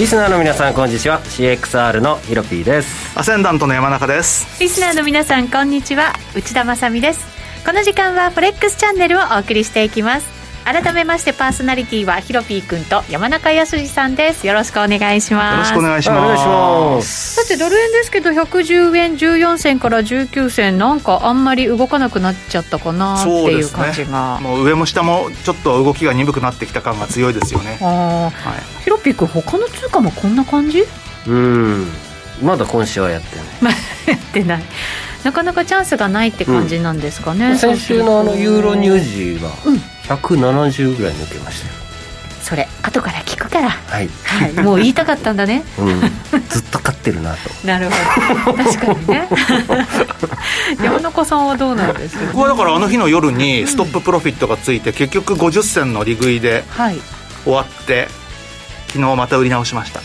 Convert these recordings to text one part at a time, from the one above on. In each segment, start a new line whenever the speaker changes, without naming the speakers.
リスナーの皆さんこんにちは。CXR のヒロピーです。
アセンダントの山中です。
リスナーの皆さんこんにちは。内田まさです。この時間はフォレックスチャンネルをお送りしていきます改めましてパーソナリティはヒロピー君と山中康さんです。よろしくお願いします。
よろしくお願いします。
さてドル円ですけど110円14銭から19銭。なんかあんまり動かなくなっちゃったかなっていう感じが、
ね、もう上も下もちょっと動きが鈍くなってきた感が強いですよね。
あ、はい、ヒロピー君他の通貨もこんな感じ？
うん。まだ今週はやってない。
やってない。なかなかチャンスがないって感じなんですかね、うん、
先週のあのユーロニュージーは170ぐらい抜けましたよ、
それ後から聞くから。
はい、
はい、もう言いたかったんだね、
うん、ずっと勝ってるなと。
なるほど。確かにね。山中さんはどうなんですか、
僕はだからあの日の夜にストッププロフィットがついて、結局50銭の利食いで終わって、昨日また売り直しました。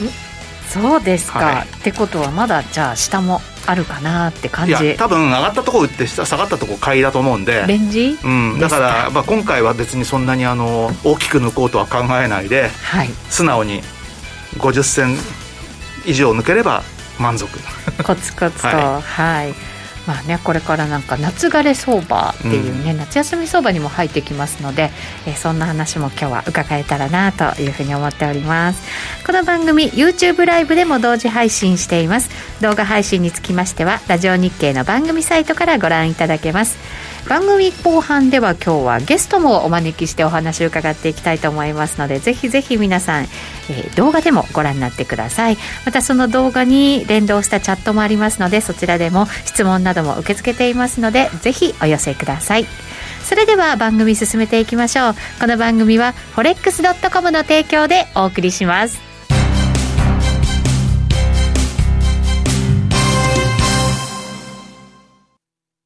そうですか、はい、ってことはまだじゃあ下もあるかなって感じ。い
や多分上がったとこ売って下下がったとこ買いだと思うんで。
レンジ、
うん、だから、まあ、今回は別にそんなにあの大きく抜こうとは考えないで、
はい、
素直に50銭以上抜ければ満足。
コツコツと。はい、はいまあね、これからなんか夏枯れ相場っていうね、うん、夏休み相場にも入ってきますので、えー、そんな話も今日は伺えたらなというふうに思っております。この番組 YouTube ライブでも同時配信しています。動画配信につきましてはラジオ日経の番組サイトからご覧いただけます番組後半では今日はゲストもお招きしてお話を伺っていきたいと思いますのでぜひぜひ皆さん、えー、動画でもご覧になってください。またその動画に連動したチャットもありますのでそちらでも質問なども受け付けていますのでぜひお寄せください。それでは番組進めていきましょう。この番組は forex.com の提供でお送りします。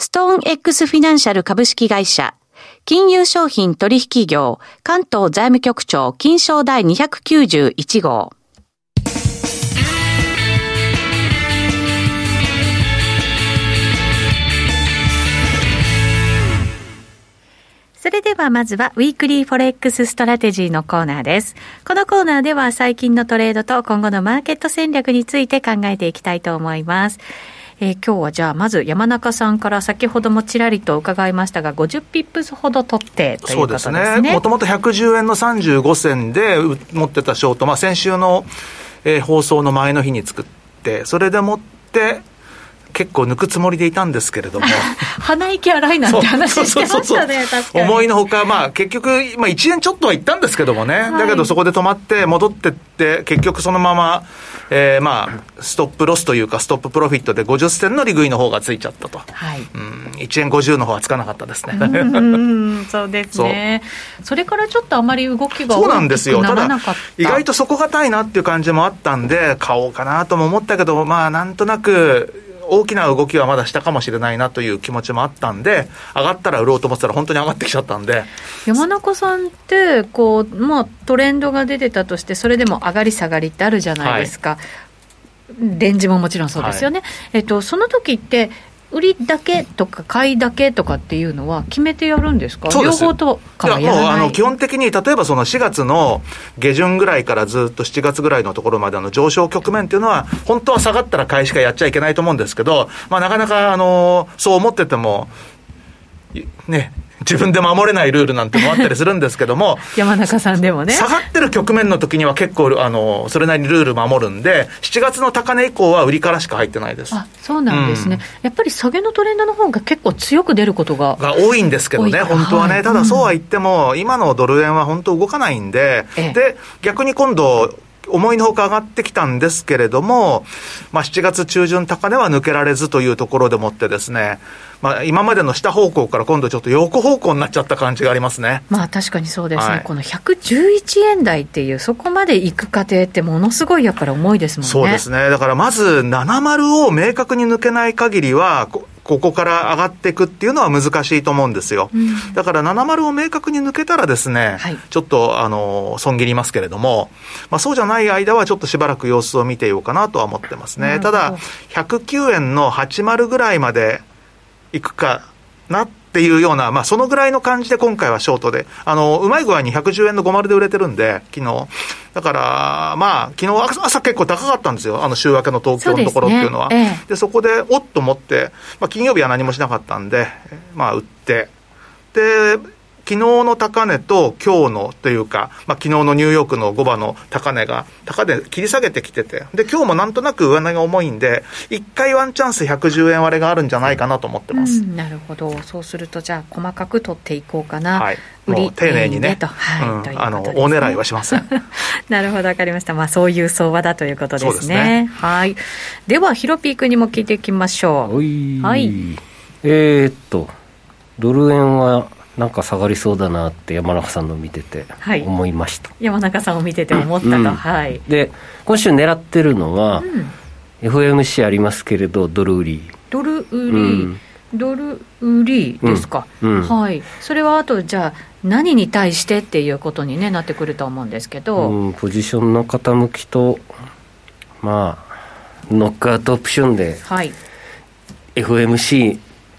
ストーン X フィナンシャル株式会社金融商品取引業関東財務局長金賞第291号それではまずは、ウィークリーフォレックスストラテジーのコーナーです。このコーナーでは最近のトレードと今後のマーケット戦略について考えていきたいと思います。えー、今日はじゃあまず山中さんから先ほどもちらりと伺いましたが50ピップスほど取ってということですね。そうですね。
もともと110円の35銭で持ってたショート、まあ、先週の、えー、放送の前の日に作ってそれでもって結構抜くつもりでいたんですけれども。
鼻息荒いなんて話してましたね
思いのほか、まあ、結局、まあ、1円ちょっとは行ったんですけどもね、はい、だけどそこで止まって戻ってって結局そのまま、えー、まあストップロスというかストッププロフィットで50銭の利食いの方がついちゃったと、
はい、
うん、1円50の方はつかなかったですね。
うんそうですね。それからちょっとあまり動きがそうなんですよ。た。だ
意外と底堅いなっていう感じもあったんで買おうかなとも思ったけどまあなんとなく大きな動きはまだしたかもしれないなという気持ちもあったんで、上がったら売ろうと思ってたら、本当に上がってきちゃったんで。
山中さんって、こうまあ、トレンドが出てたとして、それでも上がり下がりってあるじゃないですか、はい、レンジももちろんそうですよね、はい、えっと、その時って、売りだけとか買いだけとかっていうのは決めてやるんですか？両方とかはい？や
やもう
らない
あの基本的に例えばその4月の下旬ぐらいからずっと7月ぐらいのところまでの上昇局面っていうのは本当は下がったら買いしかやっちゃいけないと思うんですけど、まあ、なかなかあのそう思っててもいね自分で守れないルールなんてのもあったりするんですけども
山中さんでもね。
下がってる局面の時には結構あのそれなりにルール守るんで7月の高値以降は売りからしか入ってないです。
あそうなんですね、
うん。
やっぱり下げのトレンドの方が結構強く出ることが
が多いんですけどね、本当はね、
はい。
ただそうは言っても、今のドル円は本当動かないんで、
ええ。
で、逆に今度、思いのほか上がってきたんですけれども、まあ、7月中旬高値は抜けられずというところでもってですね、まあ、今までの下方向から今度ちょっと横方向になっちゃった感じがありますね。
まあ確かにそうですね、
はい
この111円台っていう、そこまで行く過程って、ものすごいやっぱり重いですもんね。
そうですね。だからまず、70を明確に抜けない限りは、こここから上がっていくっていうのは難しいと思うんですよ。
うん
だから70を明確に抜けたらですね、
はい
ちょっと、あの、損切りますけれども、まあそうじゃない間はちょっとしばらく様子を見ていようかなとは思ってますね。ただ、109円の80ぐらいまで行くかなっていうような、まあそのぐらいの感じで今回はショートで、あの、うまい具合に110円の50で売れてるんで、昨日。だから、まあ、昨日朝朝結構高かったんですよ。あの週明けの東京のところっていうのは。
そうですねえ
で、そこで、おっと思って、まあ、金曜日は何もしなかったんで、まあ、売って、で、昨日の高値と今日のというか、まあ、昨日のニューヨークの5番の高値が、高値切り下げてきてて、で、今日もなんとなく上値が重いんで、一回ワンチャンス110円割れがあるんじゃないかなと思ってます。
うん、なるほど、そうすると、じゃあ、細かく取っていこうかな、
はい。
売り
もう丁寧にね、
と、はい。
うんあの、
ね
大狙いはしません。
なるほど、わかりました、まあ、そういう相場だということですね。
すね。
はい。では、ヒロピー君にも聞いていきましょう。
おい。
はい。
えー、っとドル円はなんか下がりそうだなって山中さんの見てて
はい。
思いました、
山中さんを見てて思ったと、
うん。
はい。
で今週狙ってるのは、
うん、
FOMC ありますけれどドル売り。
ドル売り、
うん。
ドル売りですか、はい、それはあと、じゃあ、何に対してっていうことに、ね、なってくると思うんですけど、
うん、ポジションの傾きとまあノックアウトオプションで
はい、
FOMC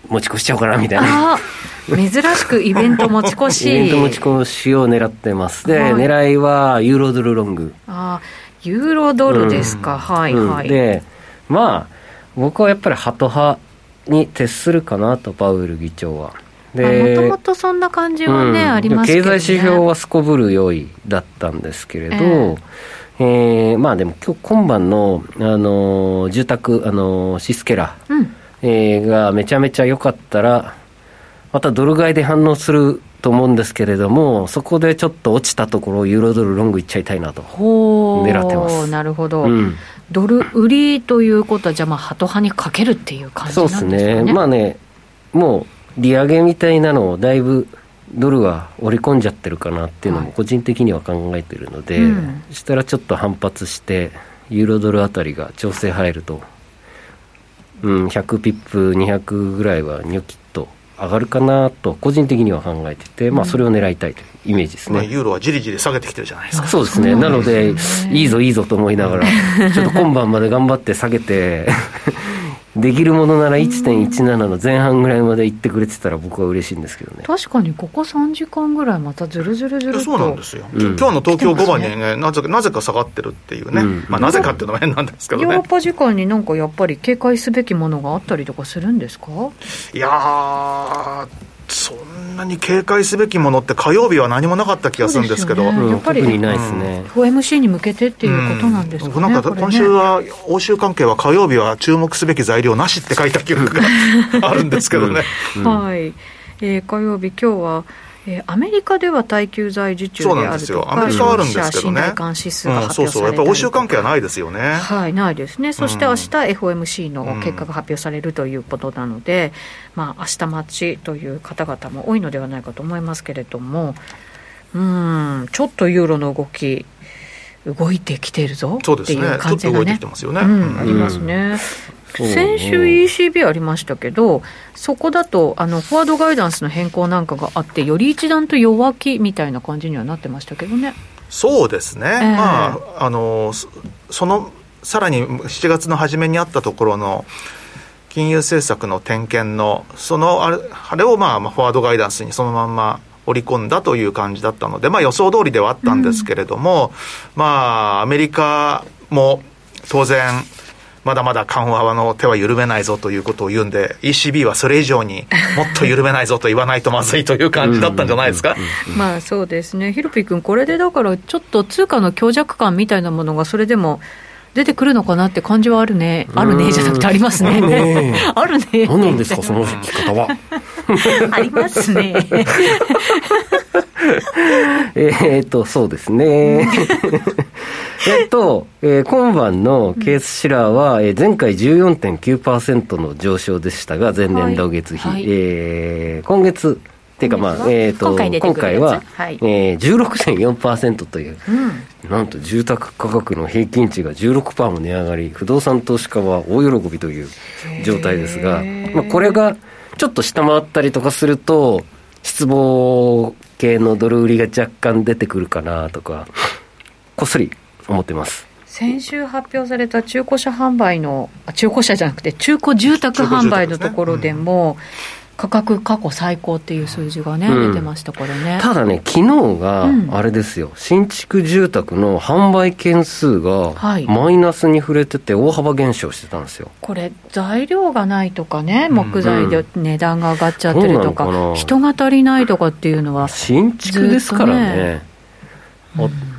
持ち越しちゃおうかなみたいな。
珍しくイベント持ち越し、
イベント持ち越しを狙ってます。で、
はい。
狙いはユーロドルロング。
ああユーロドルですか、はい
うん。
はい。
でまあ僕はやっぱりハト派に徹するかなとパウエル議長は。
もともとそんな感じはね、
うん。
ありますけど、ね、
経済指標はすこぶる良いだったんですけれど、
え。
えーまあでも今日今晩の、あのー住宅、あのーシスケラ、
うん、
えーがめちゃめちゃ良かったらまたドル買いで反応すると思うんですけれどもそこでちょっと落ちたところユーロドルロングいっちゃいたいなと、
ほう。
狙ってます。
なるほど、
うん、
ドル売りということは、じゃあ、まあ、ハト派にかけるっていう感じ
そう
なんですかね。
ですね。まあねもう利上げみたいなのをだいぶドルは織り込んじゃってるかなっていうの
はい。
も個人的には考えてるので、
うん。
そしたらちょっと反発してユーロドルあたりが調整入ると、うん、100ピップ200ぐらいはニョキッと上がるかなと個人的には考えてて、まあ、それを狙いたいというイメージです
まあ、
ね。
ユーロはじりじり下げてきてるじゃないですか。
そうですね。なので、いいぞいいぞと思いながら、ちょっと今晩まで頑張って下げて、できるものなら1.17の前半ぐらいまで行ってくれてたら僕は嬉しいんですけどね。
確かにここ3時間ぐらいまたずるずるずる
そうなんですよ、
うん。
今日の東京5番にねなぜかなぜか下がってるっていうね、
うん。
まあ、なぜかっていうのは変なんですけどね。
ヨーロッパ時間になんかやっぱり警戒すべきものがあったりとかするんですか？
いやーそんなに警戒すべきものって火曜日は何もなかった気がするんですけど。
ね。
うん
やっぱり
特にないですね。
FOMC に向けてっていうことなんですかね、
うん。なんか今週は欧州関係は火曜日は注目すべき材料なしって書いた記憶が あるんですけどね、
はい、えー火曜日、今日は、えーアメリカでは耐久財受注であるとか、
ですよアメリカはあるんですけどね
指数が
うん、
発
そうそうやっぱ
り
欧州関係はないですよね、
はい、ないですね、そして
うん
明日 FOMC の結果が発表されるということなので、まあ明日待ちという方々も多いのではないかと思いますけれども、うん、ちょっとユーロの動き、動いてきてるぞっていう
そうですねちょ
感じがね
っと動いてきて、ますよね、
う
うん
ん、あります
ね。
先週 ECB ありましたけど、そこだとあのフォワードガイダンスの変更なんかがあって、より一段と弱気みたいな感じにはなってましたけどね。
そうですね、
ええ。
まあ、あのそそのさらに7月の初めにあったところの、金融政策の点検の、そのあれあれをまあ、フォワードガイダンスにそのまんま織り込んだという感じだったので、まあ、予想通りではあったんですけれども、うん、まあ、アメリカも当然、まだまだ緩和の手は緩めないぞということを言うんで、ECB はそれ以上にもっと緩めないぞと言わないとまずいという感じだったんじゃないですか？
まあそうですね、ヒロピ君、これでだから、ちょっと通貨の強弱感みたいなものが、それでも。出てくるのかなって感じはあるね、あるねじゃなくてありますね、ね あるね。
何なんですか、その聞き方は？
ありますね。
えっと、そうですね。えっと、えー、今晩のケースシラーは、えー、前回14.9%の上昇でしたが、前年同月比、はい、えー、今月、っていうか、まあ、えっ、ー、と、今回は、はい、えー、16.4%という、うん、なんと住宅価格の平均値が16%も値上がり、不動産投資家は大喜びという状態ですが、まあ、これがちょっと下回ったりとかすると、失望系のドル売りが若干出てくるかなとか、こっそり思ってます。
先週発表された中古車販売の、中古車じゃなくて、中古住宅販売のところでも、価格過去最高っていう数字がね、うん、出てました、これね。
ただね、昨日が、あれですよ、うん、新築住宅の販売件数が、マイナスに触れてて、大幅減少してたんですよ。
これ、材料がないとかね、木材で値段が上がっちゃってるとか、うん、人が足りないとかっていうのは、
新築ですからね。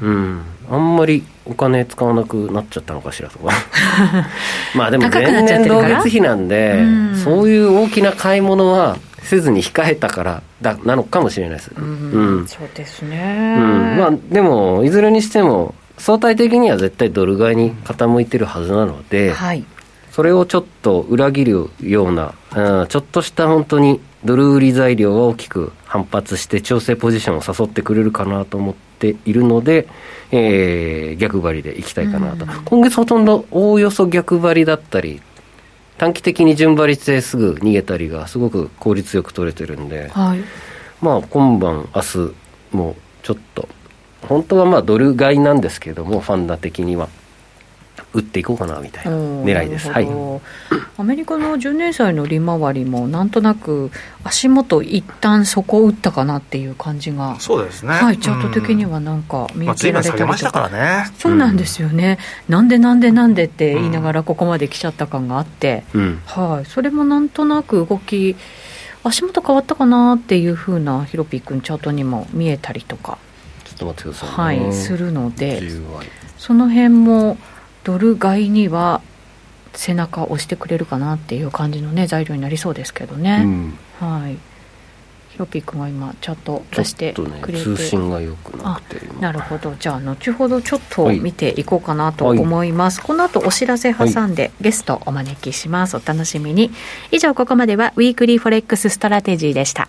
うんあんまりお金使わなくなっちゃったのかしらとか まあでも前年同月比なんで、うん、そういう大きな買い物はせずに控えたからだなのかもしれないです、うん、
うん、そうですね、
うん、まあでもいずれにしても相対的には絶対ドル買いに傾いてるはずなので、はい、それをちょっと裏切るような、うん、ちょっとした本当にドル売り材料が大きく反発して調整ポジションを誘ってくれるかなと思っているので、えー、逆張りでいきたいかなと、うん、今月ほとんどおおよそ逆張りだったり、短期的に順張りしてすぐ逃げたりがすごく効率よく取れてるんで、はい、まあ今晩、明日もちょっと、本当はまあドル買いなんですけども、ファンダ的には。打っていこうかなみたいな狙いです、はい、
アメリカの10年債の利回りもなんとなく足元一旦そこを打ったかなっていう感じが
そうですね、
はい、チャート的にはなんか
見受けられたりとか、まあ、したからね。
そうなんですよね、うん、なんでなんでなんでって言いながらここまで来ちゃった感があって、うん、はい、それもなんとなく動き足元変わったかなっていうふうなヒロピー君チャートにも見えたりとか。
ちょっと待ってくださ
い、ね、はい、するのでその辺もドル買いには背中を押してくれるかなっていう感じのね材料になりそうですけどね、うん、はい。ヒロピー君は今チャット出してくれて、ね、
通信が良くなくて
なるほど。じゃあ後ほどちょっと見ていこうかなと思います、はい、この後お知らせ挟んで、はい、ゲストお招きします。お楽しみに。以上ここまではウィークリーフォレックスストラテジーでした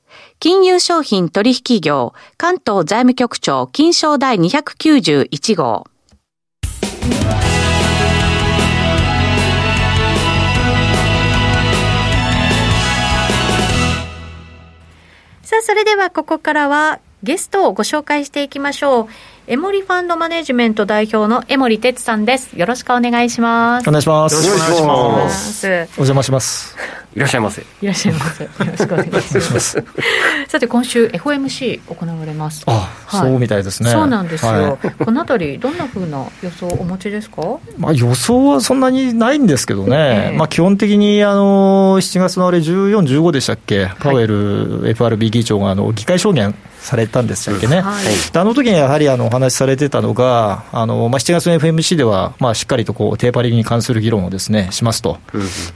金融商品取引業関東財務局長金賞第291号。さあ、それではここからはゲストをご紹介していきましょう。エモリファンドマネジメント代表の江森哲さんです。よろしくお願いします。
お願いします。
よろしくお願いします。お
邪魔します。
いらっしゃいませ。
いらっしゃいませ。よろしくお願いします。さて今週 FOMC 行われます。
あ、はい、そうみたいですね。
そうなんですよ。はい、このあたりどんなふうな予想をお持ちですか？
まあ予想はそんなにないんですけどね。えー、まあ基本的にあの7月のあれ14、15でしたっけ？パウエル、はい、FRB 議長があの議会証言されたんでしたっけね、うん。はい、あの時にやはりあのお話しされてたのが、あのまあ、7月の FMC では、まあ、しっかりとこうテーパリングに関する議論をです、ね、しますと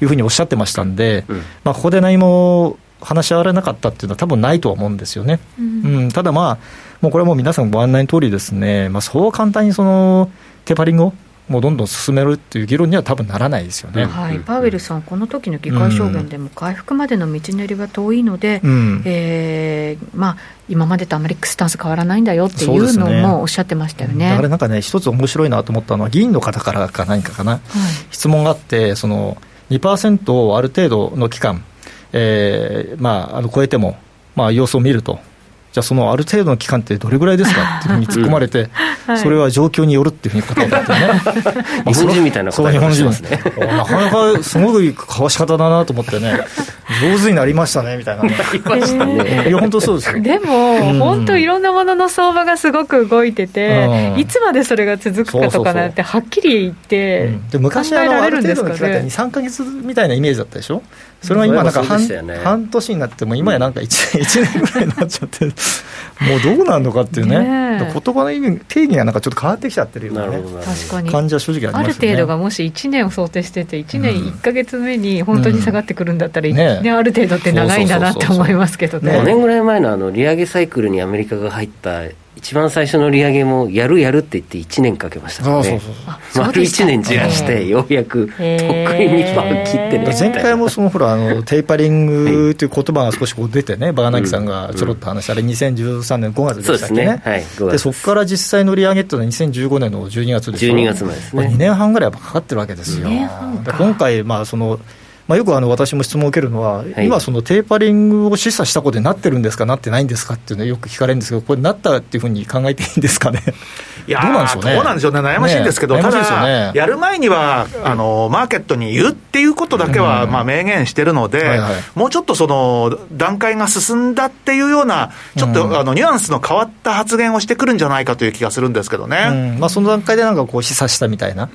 いうふうにおっしゃってましたんで、うん、まあ、ここで何も話し合われなかったっていうのは、多分ないとは思うんですよね。うん、うん、ただ、まあ、もうこれはもう皆さんご案内の通りですね、まあ、そう簡単にそのテーパリングをもうどんどん進めるっていう議論には多分ならないですよね、
はい、パウエルさん、この時の議会証言でも、回復までの道のりは遠いので、うん、えー、まあ、今までとあまりスタンス変わらないんだよっていうのもおっしゃってましたよね、ね、
だからなんかね、一つ面白いなと思ったのは、議員の方からか何かかな、はい、質問があって、その2%をある程度の期間、えーまあ、あの超えても、まあ、様子を見ると。じゃあそのある程度の期間ってどれぐらいですか？っていうふうに突っ込まれて、それは状況によるっていうふうに答えたってね。
日本人みたいな答え方しますね。
なかなかすごいかわし方だなと思ってね、上手になりましたねみたいな、ね。いや本当そうですよ。
でも、本当いろんなものの相場がすごく動いてて、いつまでそれが続くかとかなんてはっきり言って、で
昔あのある程度の期間って2、3か月みたいなイメージだったでしょ？それは今なんか半,、ね、半年になっても今やなんか 1, 1 年ぐらいになっちゃってもうどうなるのかっていうね。ね言葉の意味定義がなんかちょっと変わってきちゃってるような、ね、確かに。感じは正直あります、ね、あ
る程度がもし1年を想定してて1年1か月目に本当に下がってくるんだったら、うん。ね、ある程度って長いんだなって思いますけどね。
5年ぐらい前のあの利上げサイクルにアメリカが入った一番最初の利上げもやるやるって言って1年かけましたからね。丸1年じらしてようやくとっくに2番切ってね
前回もそのほらあのテーパリングとい。う言葉が少しこう出てねバーナキさんがちょろっと話した、あれ2013年5月でしたっけね。ね、はい、でそこから実際の利上げっていうのは2015年の12月です
12月前ですね。
2年半ぐらいかかってるわけですよ。今回まあそのまあ、よくあの私も質問を受けるのは、はい、今、そのテーパリングを示唆したことになってるんですか、なってないんですかっていうのよく聞かれるんですけど、これ、なったっていうふうに考えていいんですかね？
いやどうなんでしょうね？どうなんでしょうね、悩ましいんですけど、ね、ただ、ね、やる前にはあの、マーケットに言うっていうことだけは、まあ、明言してるので、はいはい、もうちょっとその段階が進んだっていうような、ちょっと、あのニュアンスの変わった発言をしてくるんじゃないかという気がするんですけどね。
まあ、その段階でなんかこう示唆したみたいな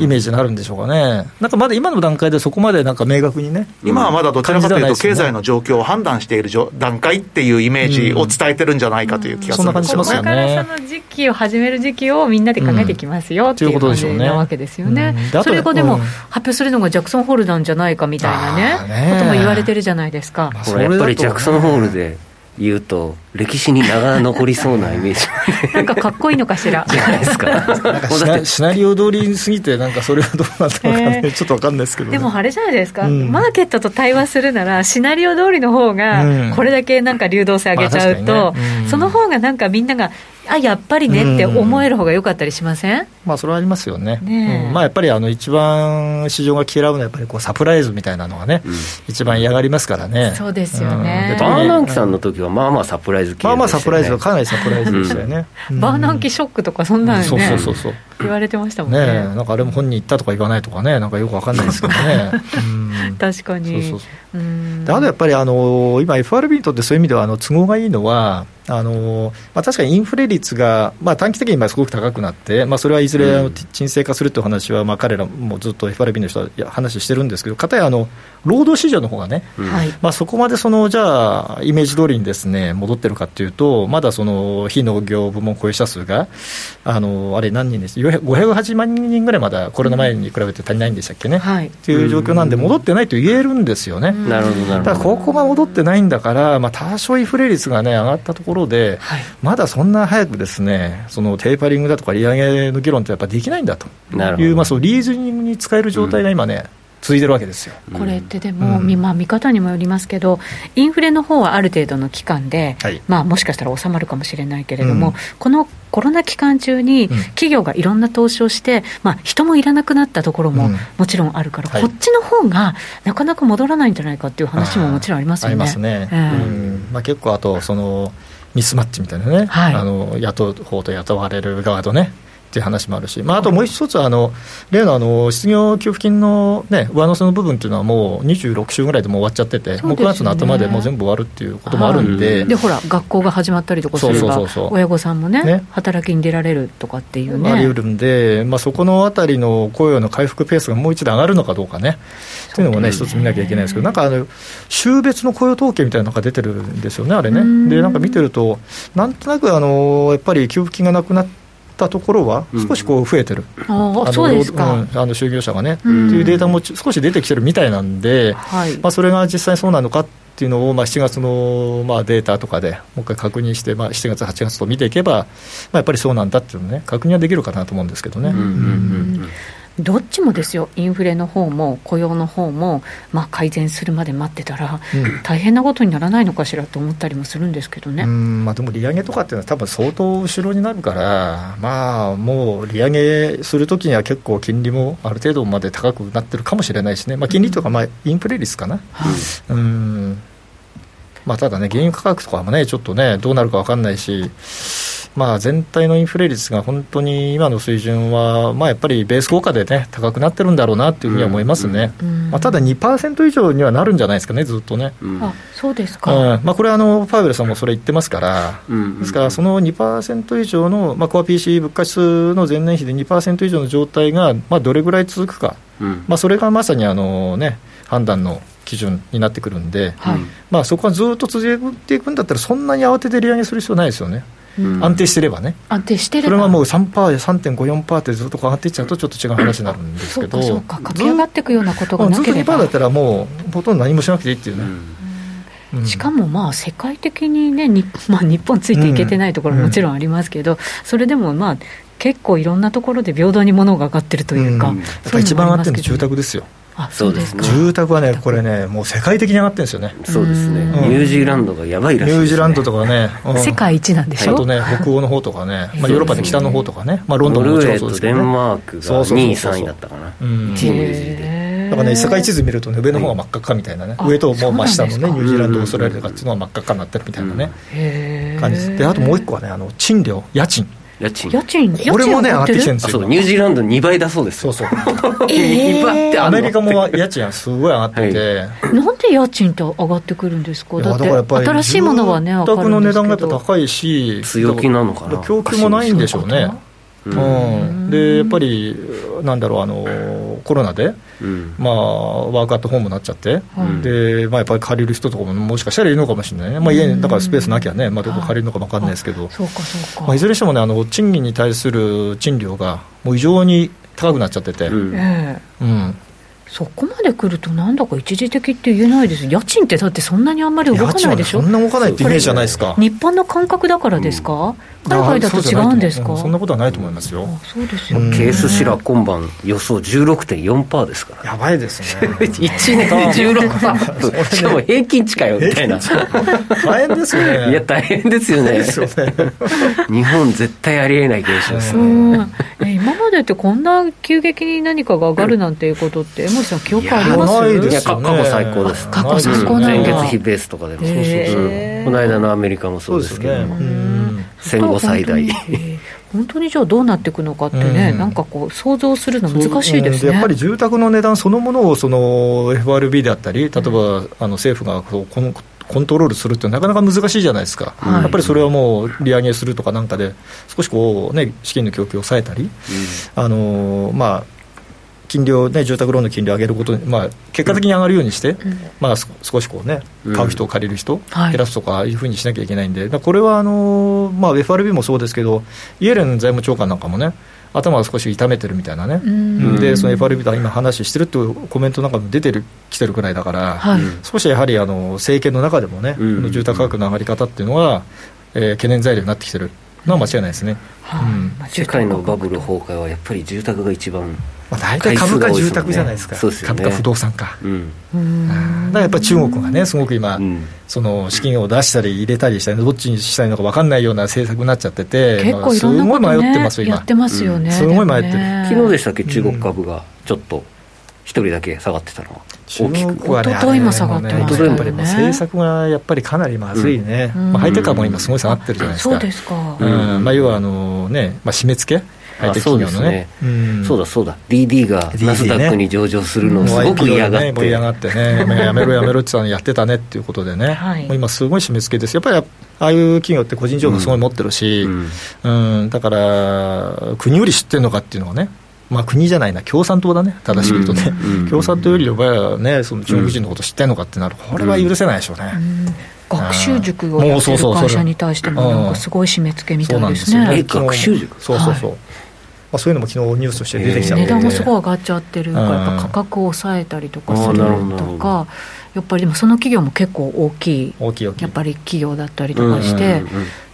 イメージになるんでしょうかね。なんかまだ今の段階でそこまでなんか明確にね。
今はまだどちらかというと、経済の状況を判断している段階っていうイメージを伝えてるんじゃないかという気がするんですよね。こ
れからその時期を始める時期をみんなで考えていきますよっていう感じなわけですよね。それがでも、発表するのがジャクソンホールなんじゃないかみたいなね、ことも言われてるじゃないですか。
やっぱりジャクソンホールで言うと、歴史に名が残りそうなイメージ。
なんかかっこいいのかしら。
じゃないですか。
シナリオ通りにすぎて、なんかそれはどうなったのかね、えー、ちょっとわかんないですけど、
ね、でもあれじゃないですか、うん、マーケットと対話するなら、シナリオ通りの方が、これだけなんか流動性上げちゃうと、まあね、その方がなんかみんなが、あやっぱりねって思える方が良かったりしません、
まあ、それはありますよね、ねうん、まあ、やっぱりあの一番市場が嫌うのは、やっぱりこうサプライズみたいなのがね、うん、一番嫌がりますからね。
そうですよね、
バーナンキさんの時は、まあまあサプライズ系、
まあまあサプライズはかなりサプライズでしたよね。
バーナンキショックとか、そんなのね、そうそうそうそう。言われてましたもんね。ね
なんかあれも本人言ったとか言わないとかね、なんかよくわかんないですけどね。
確かに。そうそう
そう。あとやっぱりあの今、FRB にとってそういう意味ではあの都合がいいのは、あのまあ、確かにインフレ率が、まあ、短期的に今すごく高くなって、まあ、それはいずれ沈静化するという話は、まあ、彼らもずっと FRB の人は話してるんですけど、かたやあの労働市場の方がね、うん、まあ、そこまでそのじゃあ、イメージ通りにですね戻ってるかっていうと、まだその非農業部門雇用者数が、あのあれ、何人です、508万人ぐらいまだコロナ前に比べて足りないんでしたっけね、はい、っていう状況なんで、戻ってないと言えるんですよね。
なるほどなるほど。
だここが戻ってないんだから、まあ、多少インフレ率が、ね、上がったところで、はい、まだそんな早くですねそのテーパリングだとか利上げの議論ってやっぱできないんだと。いう、まあ、そうリーズニングに使える状態が今ね、続いてるわけですよ。
これってでも、うん、まあ、見方にもよりますけど、インフレの方はある程度の期間で、はい、まあ、もしかしたら収まるかもしれないけれども、うん、このコロナ期間中に企業がいろんな投資をして、まあ、人もいらなくなったところももちろんあるから、こっちの方がなかなか戻らないんじゃないかっていう話ももちろんありますよね。ありますね。
まあ、結構あとそのミスマッチみたいなね、はい、あの雇う方と雇われる側とね、っていう話もあるし、まあ、あともう一つはあの、例のあの失業給付金の、ね、上乗せの部分っていうのは、もう26週ぐらいでもう終わっちゃってて、もう9月の頭でもう全部終わるっていうこともあるんで、
でほら、学校が始まったりとかすれば、親御さんもね、ね。働きに出られるとかっていうね。
あり得るんで、まあ、そこのあたりの雇用の回復ペースがもう一度上がるのかどうかね。っていうのもね、一つ見なきゃいけないですけど、なんかあの、週別の雇用統計みたいなのが出てるんですよね、あれね。で、なんか見てると、なんとなくあのやっぱり給付金がなくなって、たところは、少しこう増えてる、
うん、あそうですか、
うん、あの就業者がね、っていうデータも少し出てきてるみたいなんで、はい、まあ、それが実際そうなのかっていうのを、まあ、7月のまあデータとかでもう一回確認して、まあ、7月、8月と見ていけば、まあ、やっぱりそうなんだっていうのね、確認はできるかなと思うんですけどね。うんうん。うん
どっちもですよ、インフレの方も雇用の方もまあ改善するまで待ってたら、うん、大変なことにならないのかしらと思ったりもするんですけどね。
まあ、でも利上げとかっていうのは、多分相当後ろになるから、まあ、もう利上げするときには結構、金利もある程度まで高くなってるかもしれないしね、まあ、金利とか、まあ、インフレ率かな。うん、うんまあ、ただね、原油価格とかもね、ちょっとね、どうなるか分かんないし、まあ、全体のインフレ率が本当に今の水準は、まあ、やっぱりベース効果でね、高くなってるんだろうなっていうふうには思いますね、うん、まあ、ただ2%以上にはなるんじゃないですかね、ずっとね。
うん、あそうですか、
うん。まあ、これあの、ファウエルさんもそれ言ってますから、ですから、その2%以上の、まあ、コア PC 物価指数の前年比で2%以上の状態が、まあ、どれぐらい続くか、まあ、それがまさにあの、ね、判断の基準になってくるんで、はい、まあ、そこはずっと続いていくんだったら、そんなに慌てて利上げする必要ないですよね。安定してればね、
安定してれ
ば。それはもう3%や3.54%ってずっと上がっていっちゃうと、ちょっと違う話になるんですけど、
そうか、駆け上がっていくようなことがなけれ
ば、ずっと2%だったら、もうほとんど何もしなくていいっていうね。
うん、しかもまあ世界的にね、に まあ、日本ついていけてないところももちろんありますけど、それでもまあ結構いろんなところで平等に物が上がってるというか、うん、や
っぱ一番上がってるのは住宅ですよ。
あそうです
ね、住宅はね、これね、もう世界的に上がってるんですよね、
そうですね、ニュージーランドがやばいらしい、
ニュージーランドとかね、
世界一なんでしょ、
あとね、北欧の方とかね、まあ、ヨーロッパで北の方とかね、まあ、ロンドン
ももちろんそうですけど、デンマークが2位、3位だったかな、1位、ニュージー
で。だからね、世界地図見るとね、上の方が真っ赤っかみたいなね、上ともう真下のね、ニュージーランド、オーストラリアとかっていうのは真っ赤っかになってるみたいなね、感じで、あともう一個はね、あの賃料、家賃。
家賃。
家賃
これもね上がってきてるんです
よニュージーランド2倍だそうです
そうそう。えー、アメリカも家賃はすごい上がってて、はい、
なんで家賃って上がってくるんですか？だって新しいものはね
上がるの値段がやっぱ高いし。
強気なのかな？
供給もないんでしょうね。うん、でやっぱりなんだろうあのコロナで、うん、まあ、ワークアットホームになっちゃって、うん、でまあ、やっぱり借りる人とかももしかしたらいるのかもしれないね、まあ、家にだからスペースなきゃね、まあ、どこ借りるのか分かんないですけど、まあ、いずれにしてもねあの、賃金に対する賃料がもう異常に高くなっちゃってて。うん。
そこまで来ると、なんだか一時的って言えないです、家賃ってだってそんなにあんまり動かないでしょ、
そんな動かないってイメージじゃないですか。
日本の感覚だからですか、うん、海外だと違うんですか？
そんなことはないと思いますよ、
そうですよ、
ね、ケースシラ今晩、予想16.4%ですから、
やばいですね、
1年で16%、しかも平均値かよみたいな、
大変ですよね、
いや、大変ですよね、日本、絶対ありえない現象ですね。
今までってこんな急激に何かが上がるなんていうことって、江森さん、記憶あります？
い
や、過去最高です。
過去最高
前月比ベースとかでも、そうそうそうこの間のアメリカもそうですけど、戦後最大。
本当にじゃあどうなっていくのかってね、うん、なんかこう、想像するの難しいですね、
やっぱり住宅の値段そのものをその FRB であったり、例えば、あの政府がこうコントロールするってなかなか難しいじゃないですか、はい、やっぱりそれはもう利上げするとかなんかで、少しこう、ね、資金の供給を抑えたり、うん、あのまあ、金利を、ね、住宅ローンの金利を上げることに、まあ、結果的に上がるようにして、うん、まあ、少しこうね、買う人を借りる人、減らすとかいうふうにしなきゃいけないんで、これはあの、まあ、FRB もそうですけど、イエレン財務長官なんかもね、頭を少し痛めてるみたいなね、でその FRB と今、話してるっていうコメントなんかも出てるきてるくらいだから、はい、少しやはりあの政権の中でもね、この住宅価格の上がり方っていうのは、えー、懸念材料になってきてるのは間違いないですね、
世界のバブル崩壊はやっぱり住宅が一番
まあ、大体株価住宅じゃないですか、すね、株価不動産か、うん、だからやっぱり中国がね、すごく今、うん、その資金を出したり入れたりしたり、どっちにしたいのか分かんないような政策になっちゃってて、
結構いろんなこと、ね、すごい迷ってますよ、今。やってますよね、
すごい迷ってる。
昨日でしたっけ、中国株が。ちょっと一人だけ下がってたのは。
中国はね、と今下がってます
ね、やっぱり政策がやっぱりかなりまずいね、まあ、ハイテクも今、すごい下がってるじゃないですか、
そうですか、
うん。まあ、要はあの、ねまあ、締め付け、
あそうですね、うん、そうだそうだ。DD がナスダックに上場するのをすごく嫌がって、
ね、嫌がってね。やめろやめろって言ったのやってたねっていうことでね、はい、今すごい締め付けです。やっぱりああいう企業って個人情報すごい持ってるし、うん、うん、だから国より知ってるのかっていうのはねまあ、国じゃないな、共産党だね、正しく言うとね、共産党よりはね、その中国人のこと知ってるのかってなる、これは許せないでしょうね。
学習塾をやってる会社に対しても、なんかすごい締め付けみたいですね。
学習塾？
そうそうそう、まあ、そういうのも昨日ニュースとして出てきちゃって
値段もすごい上がっちゃってるから、やっぱ価格を抑えたりとかするとか、やっぱりでもその企業も結構大きい、大きいやっぱり企業だったりとかして、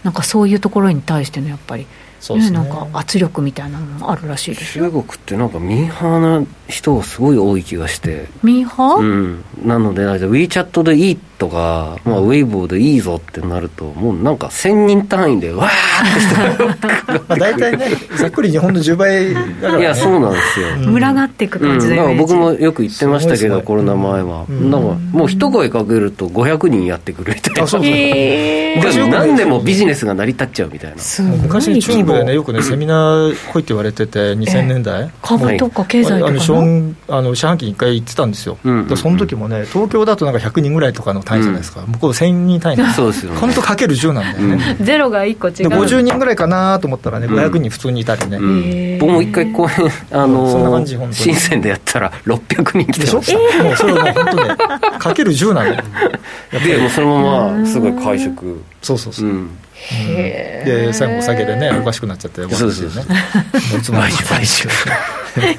なんかそういうところに対してのやっぱり。そうですね、なんか圧力みたいなのもあるらしいです
よ。中国ってなんかミーハーな人がすごい多い気がして。
ミーハー、う
ん、なので WeChat でいいとか、まあ、ウェイボーでいいぞってなるともうなんか1000人単位でわー
って大体ねざっくり日本の10倍だから、ね、
いやそうなんですよ、
群がっていく感じ
で、うん、僕もよく言ってましたけど、コロナ前は、うん、なんかもう一声かけると500人やってくれみたいな、えー、何でもビジネスが成り立っちゃうみたいな。
昔中国でねよくねセミナー来いって言われてて2000年代、えー、
株とか経済とか
の。あの四半期に1回行ってたんですよ、うん。うんうん、その時もね東京だとなんか100人ぐらいとかの単位じゃないですか、うん、向こう1000人単位なん
そうですよ、ね、
本当かける10なんだよね、
うん、ゼロが1個違う。
50人ぐらいかなと思ったらね500人普通にいたりね、
うん、僕も一回公演あの深センでやったら600人来てました、
えー、もうそれはもう本当ねかける10なんだよ。
でもうそのまますごい会食。
そうそうそう、うんで最後お酒でねおかしくなっちゃってそうですよねいつも毎週毎週。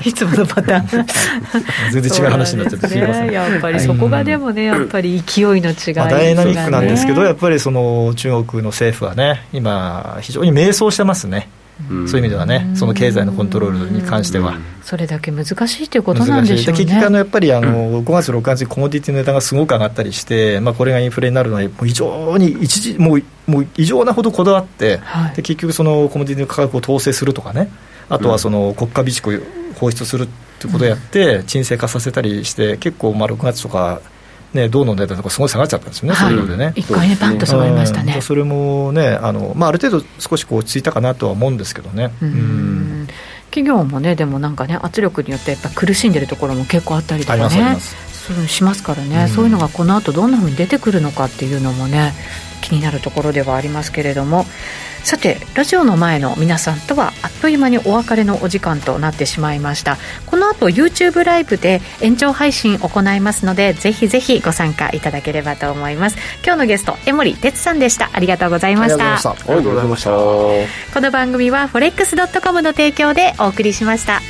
いつものパターン。
全然違う話になっちゃってす
みません、やっぱりそこがでもねやっぱり勢いの違い、ね、まあ、
ダイナミックなんですけどやっぱりその中国の政府はね今非常に迷走してますねそういう意味ではね、その経済のコントロールに関しては。
それだけ難しいということなんでしょうね。
結局あの、やっぱりあの5月、6月にコモディティの値段がすごく上がったりして、まあ、これがインフレになるのは、もう非常に一時もうもう異常なほどこだわって、はい、で結局、そのコモディティの価格を統制するとかね、あとはその国家備蓄を放出するっていうことをやって、沈静化させたりして、結構、まあ6月とか。ね、銅の値段とかすごい下がっちゃったんですよね、はい、そういうのでね。
一回ね、バンと下がりましたね。
それもね、あのまあ、ある程度、少しこう落ち着いたかなとは思うんですけどね。うん
企業もね、でもなんかね、圧力によってやっぱ苦しんでるところも結構あったりとかね、しますからね、そういうのがこの後どんなふうに出てくるのかっていうのもね、気になるところではありますけれども。さてラジオの前の皆さんとはあっという間にお別れのお時間となってしまいました。この後 YouTube ライブで延長配信行いますのでぜひぜひご参加いただければと思います。今日のゲスト江森哲さんでした。ありがとうございました。あ
りがとうございました。こ
の番組は forex.com の提供でお送りしました